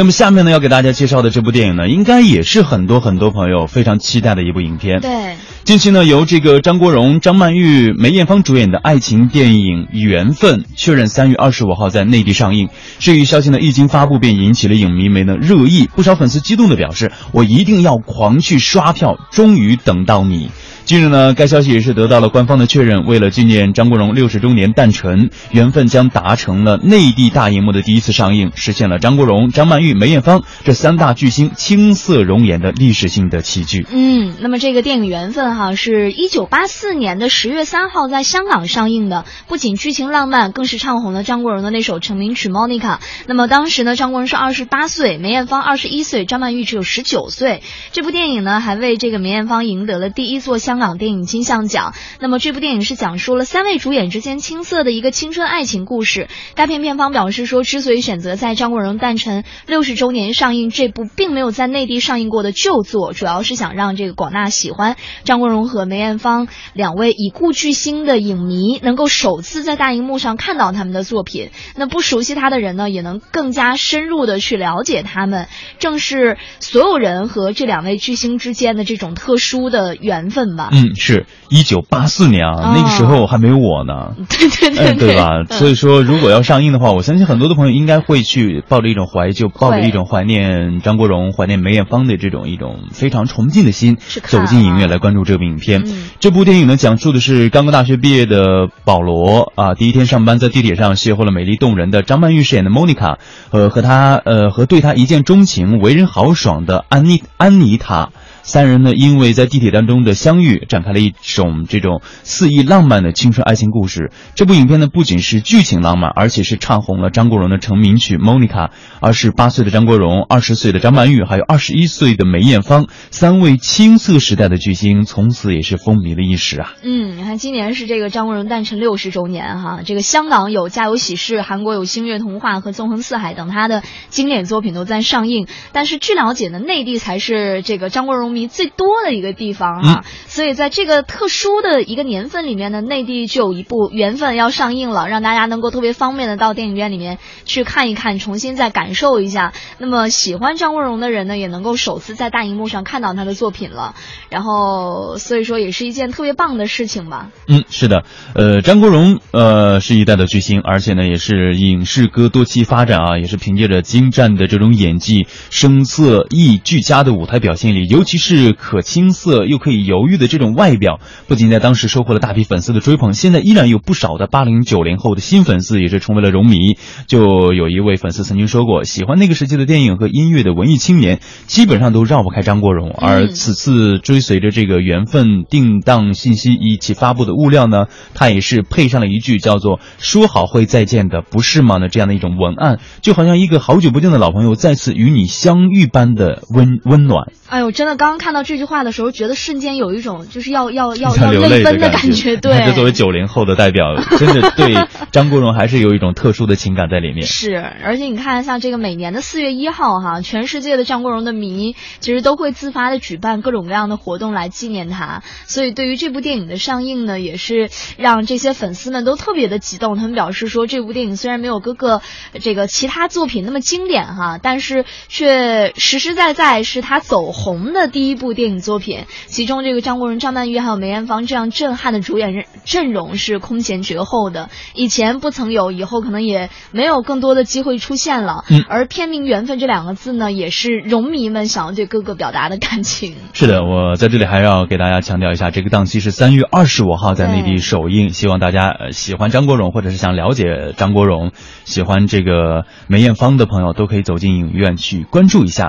那么下面呢，要给大家介绍的这部电影呢，应该也是很多很多朋友非常期待的一部影片。对，近期呢，由这个张国荣、张曼玉、梅艳芳主演的爱情电影《缘分》确认三月二十五号在内地上映。这一消息呢，一经发布便引起了影迷们的热议，不少粉丝激动的表示：“我一定要狂去刷票，终于等到你。”近日呢，该消息也是得到了官方的确认。为了纪念张国荣六十周年诞辰，《缘分》将达成了内地大荧幕的第一次上映，实现了张国荣、张曼玉、梅艳芳这三大巨星青涩容颜的历史性的奇迹。嗯，那么这个电影《缘分》哈，是一九八四年的十月三号在香港上映的，不仅剧情浪漫，更是唱红了张国荣的那首成名曲《Monica》。那么当时呢，张国荣是二十八岁，梅艳芳二十一岁，张曼玉只有十九岁。这部电影呢，还为这个梅艳芳赢得了第一座香。港电影金像奖。那么这部电影是讲述了三位主演之间青涩的一个青春爱情故事。该片片方表示说，之所以选择在张国荣诞辰六十周年上映这部并没有在内地上映过的旧作，主要是想让这个广大喜欢张国荣和梅艳芳两位已故巨星的影迷能够首次在大荧幕上看到他们的作品。那不熟悉他的人呢，也能更加深入的去了解他们。正是所有人和这两位巨星之间的这种特殊的缘分吧。嗯，是一九八四年啊，那个时候还没有我呢，对对对，对吧？所以说，如果要上映的话，我相信很多的朋友应该会去抱着一种怀旧，抱着一种怀念张国荣、怀念梅艳芳的这种一种非常崇敬的心，走进影院来关注这部影片。这部电影呢，讲述的是刚刚大学毕业的保罗啊，第一天上班在地铁上邂逅了美丽动人的张曼玉饰演的莫妮卡，呃，和他呃和对他一见钟情、为人豪爽的安妮安妮塔。三人呢，因为在地铁当中的相遇，展开了一种这种肆意浪漫的青春爱情故事。这部影片呢，不仅是剧情浪漫，而且是唱红了张国荣的成名曲《Monica》。而是八岁的张国荣、二十岁的张曼玉，还有二十一岁的梅艳芳，三位青涩时代的巨星，从此也是风靡了一时啊。嗯，你看，今年是这个张国荣诞辰六十周年哈。这个香港有《家有喜事》，韩国有《星月童话》和《纵横四海》等他的经典作品都在上映。但是据了解呢，内地才是这个张国荣迷。最多的一个地方哈，所以在这个特殊的一个年份里面呢，内地就有一部《缘分》要上映了，让大家能够特别方便的到电影院里面去看一看，重新再感受一下。那么喜欢张国荣的人呢，也能够首次在大荧幕上看到他的作品了。然后，所以说也是一件特别棒的事情吧。嗯，是的，呃，张国荣呃是一代的巨星，而且呢也是影视歌多期发展啊，也是凭借着精湛的这种演技、声色艺俱佳的舞台表现力，尤其是。可青涩又可以犹豫的这种外表，不仅在当时收获了大批粉丝的追捧，现在依然有不少的八零九零后的新粉丝也是成为了荣迷。就有一位粉丝曾经说过，喜欢那个时期的电影和音乐的文艺青年，基本上都绕不开张国荣。而此次追随着这个缘分定档信息一起发布的物料呢，他也是配上了一句叫做“说好会再见的，不是吗”的这样的一种文案，就好像一个好久不见的老朋友再次与你相遇般的温温暖。哎呦，真的，刚刚看到这句话的时候，觉得瞬间有一种就是要要要要泪奔的感觉。对，这作为九零后的代表，真的对张国荣还是有一种特殊的情感在里面。是，而且你看，像这个每年的四月一号，哈，全世界的张国荣的迷其实都会自发的举办各种各样的活动来纪念他。所以，对于这部电影的上映呢，也是让这些粉丝们都特别的激动。他们表示说，这部电影虽然没有哥哥这个其他作品那么经典哈，但是却实实在在是他走。红的第一部电影作品，其中这个张国荣、张曼玉还有梅艳芳这样震撼的主演阵容是空前绝后的，以前不曾有，以后可能也没有更多的机会出现了。嗯，而片名“缘分”这两个字呢，也是荣迷们想要对哥哥表达的感情。是的，我在这里还要给大家强调一下，这个档期是三月二十五号在内地首映，希望大家喜欢张国荣或者是想了解张国荣、喜欢这个梅艳芳的朋友都可以走进影院去关注一下。